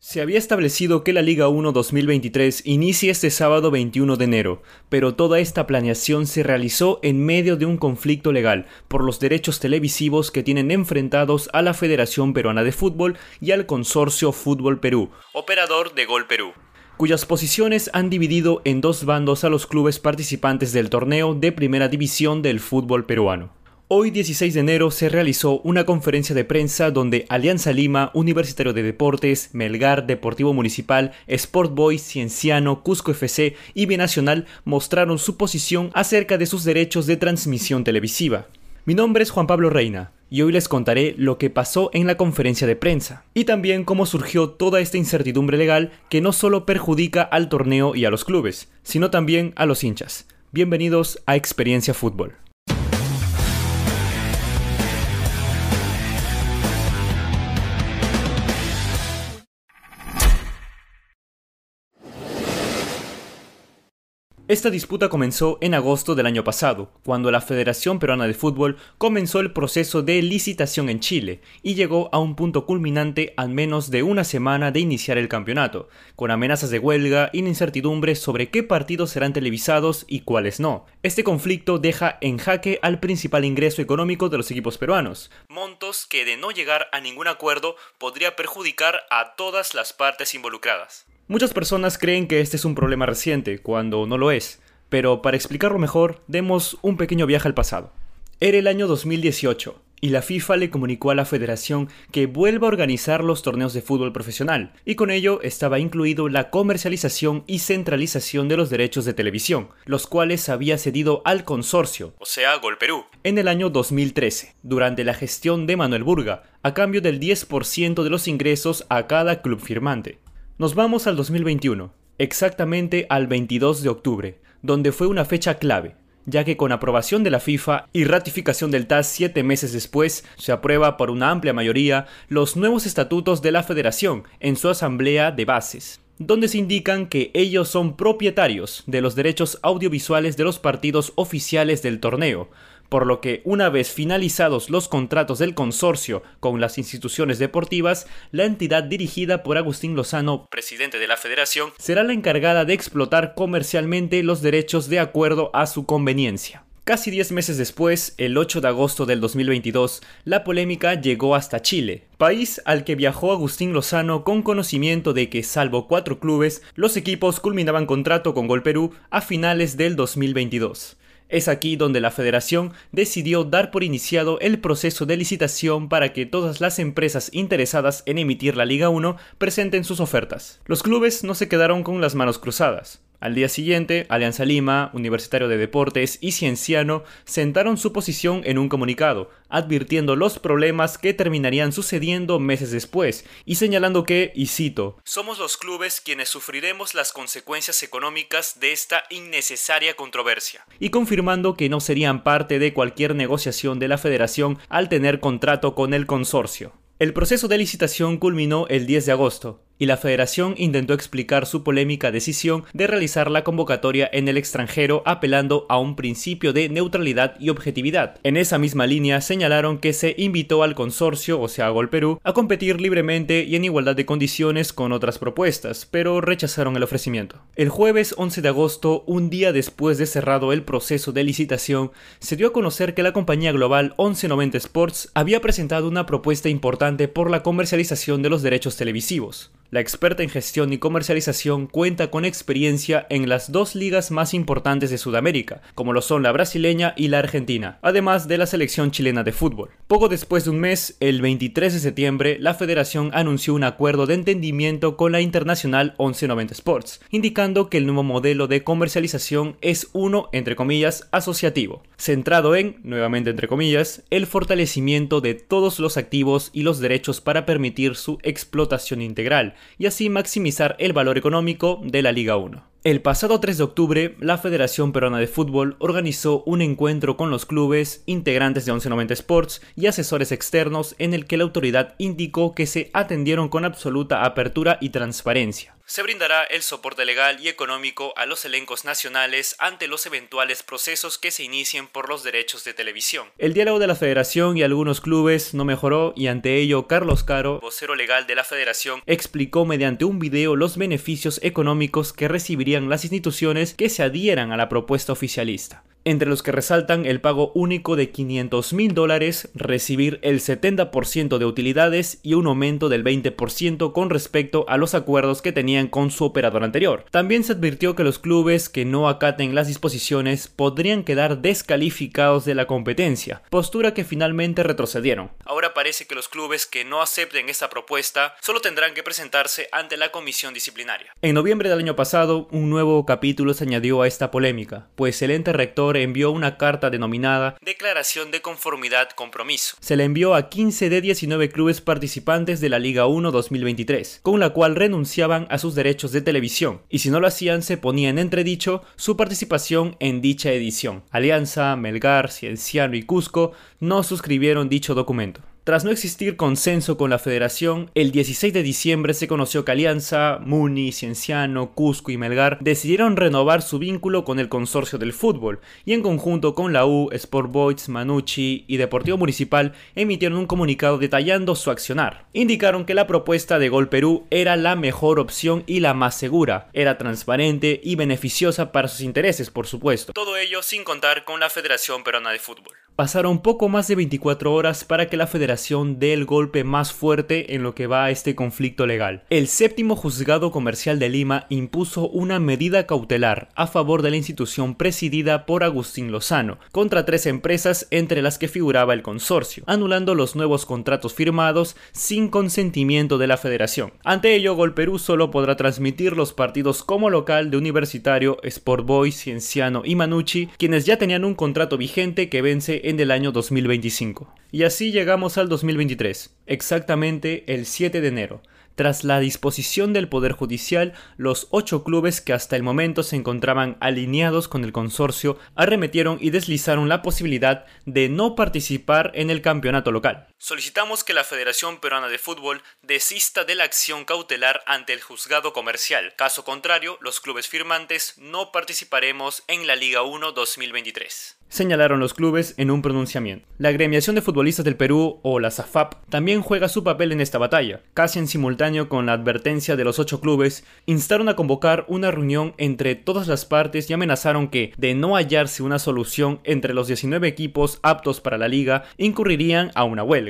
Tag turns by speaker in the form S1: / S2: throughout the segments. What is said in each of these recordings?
S1: Se había establecido que la Liga 1 2023 inicie este sábado 21 de enero, pero toda esta planeación se realizó en medio de un conflicto legal por los derechos televisivos que tienen enfrentados a la Federación Peruana de Fútbol y al Consorcio Fútbol Perú, operador de Gol Perú cuyas posiciones han dividido en dos bandos a los clubes participantes del torneo de primera división del fútbol peruano. Hoy 16 de enero se realizó una conferencia de prensa donde Alianza Lima, Universitario de Deportes, Melgar, Deportivo Municipal, Sport Boys, Cienciano, Cusco FC y Binacional mostraron su posición acerca de sus derechos de transmisión televisiva. Mi nombre es Juan Pablo Reina y hoy les contaré lo que pasó en la conferencia de prensa y también cómo surgió toda esta incertidumbre legal que no solo perjudica al torneo y a los clubes, sino también a los hinchas. Bienvenidos a Experiencia Fútbol. Esta disputa comenzó en agosto del año pasado, cuando la Federación Peruana de Fútbol comenzó el proceso de licitación en Chile y llegó a un punto culminante al menos de una semana de iniciar el campeonato, con amenazas de huelga y incertidumbre sobre qué partidos serán televisados y cuáles no. Este conflicto deja en jaque al principal ingreso económico de los equipos peruanos, montos que de no llegar a ningún acuerdo podría perjudicar a todas las partes involucradas. Muchas personas creen que este es un problema reciente, cuando no lo es, pero para explicarlo mejor, demos un pequeño viaje al pasado. Era el año 2018, y la FIFA le comunicó a la federación que vuelva a organizar los torneos de fútbol profesional, y con ello estaba incluido la comercialización y centralización de los derechos de televisión, los cuales había cedido al consorcio, o sea, Gol Perú, en el año 2013, durante la gestión de Manuel Burga, a cambio del 10% de los ingresos a cada club firmante. Nos vamos al 2021, exactamente al 22 de octubre, donde fue una fecha clave, ya que con aprobación de la FIFA y ratificación del TAS siete meses después, se aprueba por una amplia mayoría los nuevos estatutos de la federación en su asamblea de bases donde se indican que ellos son propietarios de los derechos audiovisuales de los partidos oficiales del torneo, por lo que una vez finalizados los contratos del consorcio con las instituciones deportivas, la entidad dirigida por Agustín Lozano, presidente de la federación, será la encargada de explotar comercialmente los derechos de acuerdo a su conveniencia. Casi 10 meses después, el 8 de agosto del 2022, la polémica llegó hasta Chile, país al que viajó Agustín Lozano con conocimiento de que, salvo cuatro clubes, los equipos culminaban contrato con Gol Perú a finales del 2022. Es aquí donde la federación decidió dar por iniciado el proceso de licitación para que todas las empresas interesadas en emitir la Liga 1 presenten sus ofertas. Los clubes no se quedaron con las manos cruzadas. Al día siguiente, Alianza Lima, Universitario de Deportes y Cienciano sentaron su posición en un comunicado, advirtiendo los problemas que terminarían sucediendo meses después, y señalando que, y cito, Somos los clubes quienes sufriremos las consecuencias económicas de esta innecesaria controversia, y confirmando que no serían parte de cualquier negociación de la federación al tener contrato con el consorcio. El proceso de licitación culminó el 10 de agosto, y la federación intentó explicar su polémica decisión de realizar la convocatoria en el extranjero apelando a un principio de neutralidad y objetividad. En esa misma línea señalaron que se invitó al consorcio, o sea, Gol Perú, a competir libremente y en igualdad de condiciones con otras propuestas, pero rechazaron el ofrecimiento. El jueves 11 de agosto, un día después de cerrado el proceso de licitación, se dio a conocer que la compañía global 1190 Sports había presentado una propuesta importante por la comercialización de los derechos televisivos. La experta en gestión y comercialización cuenta con experiencia en las dos ligas más importantes de Sudamérica, como lo son la brasileña y la argentina, además de la selección chilena de fútbol. Poco después de un mes, el 23 de septiembre, la federación anunció un acuerdo de entendimiento con la internacional 1190 Sports, indicando que el nuevo modelo de comercialización es uno, entre comillas, asociativo, centrado en, nuevamente entre comillas, el fortalecimiento de todos los activos y los derechos para permitir su explotación integral, y así maximizar el valor económico de la Liga 1. El pasado 3 de octubre, la Federación Peruana de Fútbol organizó un encuentro con los clubes, integrantes de 1190 Sports y asesores externos en el que la autoridad indicó que se atendieron con absoluta apertura y transparencia se brindará el soporte legal y económico a los elencos nacionales ante los eventuales procesos que se inicien por los derechos de televisión. El diálogo de la federación y algunos clubes no mejoró y ante ello Carlos Caro, vocero legal de la federación, explicó mediante un video los beneficios económicos que las instituciones que se adhieran a la propuesta oficialista entre los que resaltan el pago único de 500 mil dólares, recibir el 70% de utilidades y un aumento del 20% con respecto a los acuerdos que tenían con su operador anterior. También se advirtió que los clubes que no acaten las disposiciones podrían quedar descalificados de la competencia, postura que finalmente retrocedieron. Ahora parece que los clubes que no acepten esta propuesta solo tendrán que presentarse ante la comisión disciplinaria. En noviembre del año pasado, un nuevo capítulo se añadió a esta polémica, pues el ente rector envió una carta denominada Declaración de Conformidad Compromiso. Se le envió a 15 de 19 clubes participantes de la Liga 1 2023, con la cual renunciaban a sus derechos de televisión, y si no lo hacían se ponía en entredicho su participación en dicha edición. Alianza, Melgar, Cienciano y Cusco no suscribieron dicho documento. Tras no existir consenso con la federación, el 16 de diciembre se conoció que Alianza, Muni, Cienciano, Cusco y Melgar decidieron renovar su vínculo con el consorcio del fútbol y en conjunto con la U, Sport Boys, Manucci y Deportivo Municipal emitieron un comunicado detallando su accionar. Indicaron que la propuesta de Gol Perú era la mejor opción y la más segura, era transparente y beneficiosa para sus intereses, por supuesto. Todo ello sin contar con la Federación Peruana de Fútbol. Pasaron poco más de 24 horas para que la federación dé el golpe más fuerte en lo que va a este conflicto legal. El séptimo juzgado comercial de Lima impuso una medida cautelar a favor de la institución presidida por Agustín Lozano contra tres empresas entre las que figuraba el consorcio, anulando los nuevos contratos firmados sin consentimiento de la federación. Ante ello, Gol Perú solo podrá transmitir los partidos como local de Universitario, Sport Boys, Cienciano y Manucci, quienes ya tenían un contrato vigente que vence en el año 2025. Y así llegamos al 2023, exactamente el 7 de enero. Tras la disposición del Poder Judicial, los ocho clubes que hasta el momento se encontraban alineados con el consorcio arremetieron y deslizaron la posibilidad de no participar en el campeonato local. Solicitamos que la Federación Peruana de Fútbol desista de la acción cautelar ante el juzgado comercial. Caso contrario, los clubes firmantes no participaremos en la Liga 1 2023 señalaron los clubes en un pronunciamiento. La agremiación de futbolistas del Perú, o la SAFAP, también juega su papel en esta batalla. Casi en simultáneo con la advertencia de los ocho clubes, instaron a convocar una reunión entre todas las partes y amenazaron que, de no hallarse una solución entre los 19 equipos aptos para la liga, incurrirían a una huelga.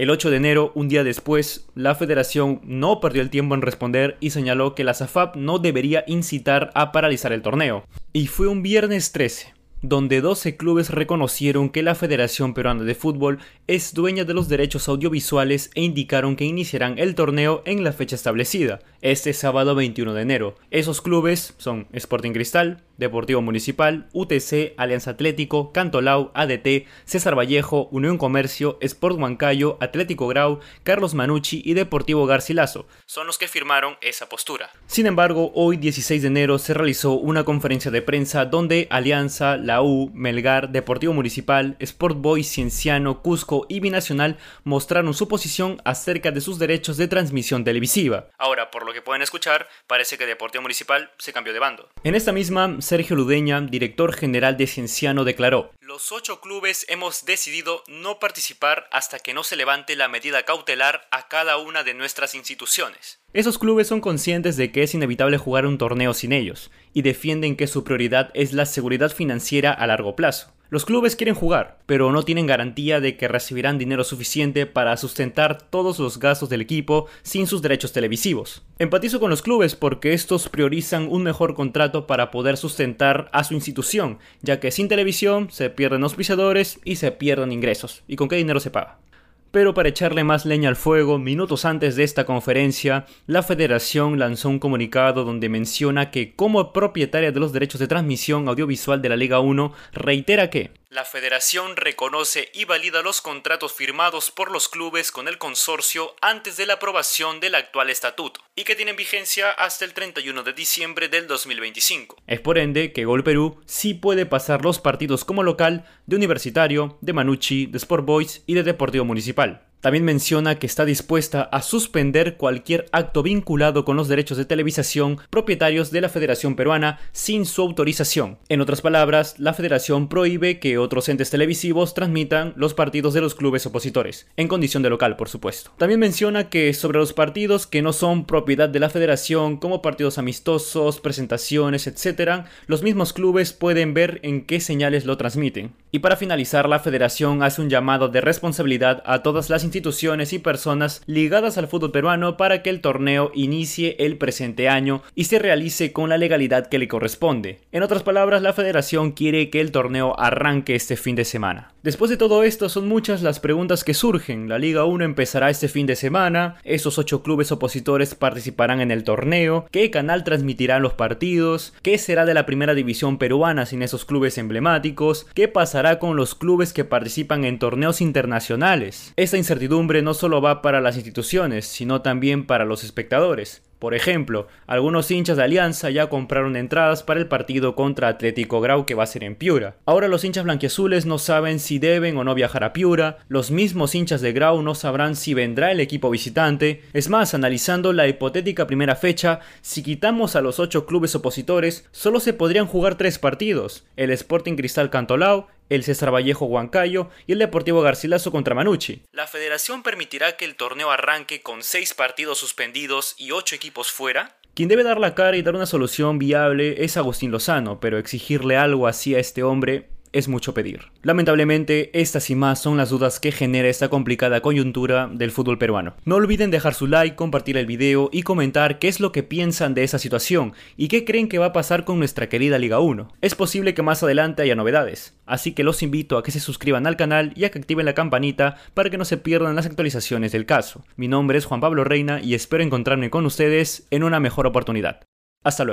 S1: El 8 de enero, un día después, la federación no perdió el tiempo en responder y señaló que la SAFAP no debería incitar a paralizar el torneo. Y fue un viernes 13, donde 12 clubes reconocieron que la Federación Peruana de Fútbol es dueña de los derechos audiovisuales e indicaron que iniciarán el torneo en la fecha establecida, este sábado 21 de enero. Esos clubes son Sporting Cristal, Deportivo Municipal, UTC, Alianza Atlético, Cantolao, ADT, César Vallejo, Unión Comercio, Sport Huancayo, Atlético Grau, Carlos Manucci y Deportivo Garcilaso. Son los que firmaron esa postura. Sin embargo, hoy 16 de enero se realizó una conferencia de prensa donde Alianza, la U, Melgar, Deportivo Municipal, Sport Boys, Cienciano, Cusco y Binacional mostraron su posición acerca de sus derechos de transmisión televisiva. Ahora, por lo que pueden escuchar, parece que Deportivo Municipal se cambió de bando. En esta misma Sergio Ludeña, director general de Cienciano, declaró, Los ocho clubes hemos decidido no participar hasta que no se levante la medida cautelar a cada una de nuestras instituciones. Esos clubes son conscientes de que es inevitable jugar un torneo sin ellos, y defienden que su prioridad es la seguridad financiera a largo plazo. Los clubes quieren jugar, pero no tienen garantía de que recibirán dinero suficiente para sustentar todos los gastos del equipo sin sus derechos televisivos. Empatizo con los clubes porque estos priorizan un mejor contrato para poder sustentar a su institución, ya que sin televisión se pierden auspiciadores y se pierden ingresos. ¿Y con qué dinero se paga? Pero para echarle más leña al fuego, minutos antes de esta conferencia, la federación lanzó un comunicado donde menciona que como propietaria de los derechos de transmisión audiovisual de la Liga 1, reitera que La federación reconoce y valida los contratos firmados por los clubes con el consorcio antes de la aprobación del actual estatuto y que tienen vigencia hasta el 31 de diciembre del 2025. Es por ende que Gol Perú sí puede pasar los partidos como local de Universitario, de Manucci, de Sport Boys y de Deportivo Municipal. También menciona que está dispuesta a suspender cualquier acto vinculado con los derechos de televisación propietarios de la Federación Peruana sin su autorización. En otras palabras, la Federación prohíbe que otros entes televisivos transmitan los partidos de los clubes opositores, en condición de local, por supuesto. También menciona que sobre los partidos que no son propiedad de la Federación, como partidos amistosos, presentaciones, etc., los mismos clubes pueden ver en qué señales lo transmiten. Y para finalizar, la Federación hace un llamado de responsabilidad a todas las instituciones y personas ligadas al fútbol peruano para que el torneo inicie el presente año y se realice con la legalidad que le corresponde. En otras palabras, la federación quiere que el torneo arranque este fin de semana. Después de todo esto, son muchas las preguntas que surgen. La Liga 1 empezará este fin de semana, esos ocho clubes opositores participarán en el torneo, qué canal transmitirá los partidos, qué será de la primera división peruana sin esos clubes emblemáticos, qué pasará con los clubes que participan en torneos internacionales. Esta incertidumbre no solo va para las instituciones, sino también para los espectadores. Por ejemplo, algunos hinchas de Alianza ya compraron entradas para el partido contra Atlético Grau que va a ser en Piura. Ahora los hinchas blanquiazules no saben si deben o no viajar a Piura, los mismos hinchas de Grau no sabrán si vendrá el equipo visitante. Es más, analizando la hipotética primera fecha, si quitamos a los ocho clubes opositores, solo se podrían jugar tres partidos, el Sporting Cristal Cantolao, el César Vallejo Huancayo y el Deportivo Garcilaso contra Manucci. La federación permitirá que el torneo arranque con seis partidos suspendidos y ocho equipos fuera. Quien debe dar la cara y dar una solución viable es Agustín Lozano, pero exigirle algo así a este hombre es mucho pedir. Lamentablemente, estas y más son las dudas que genera esta complicada coyuntura del fútbol peruano. No olviden dejar su like, compartir el video y comentar qué es lo que piensan de esa situación y qué creen que va a pasar con nuestra querida Liga 1. Es posible que más adelante haya novedades, así que los invito a que se suscriban al canal y a que activen la campanita para que no se pierdan las actualizaciones del caso. Mi nombre es Juan Pablo Reina y espero encontrarme con ustedes en una mejor oportunidad. Hasta luego.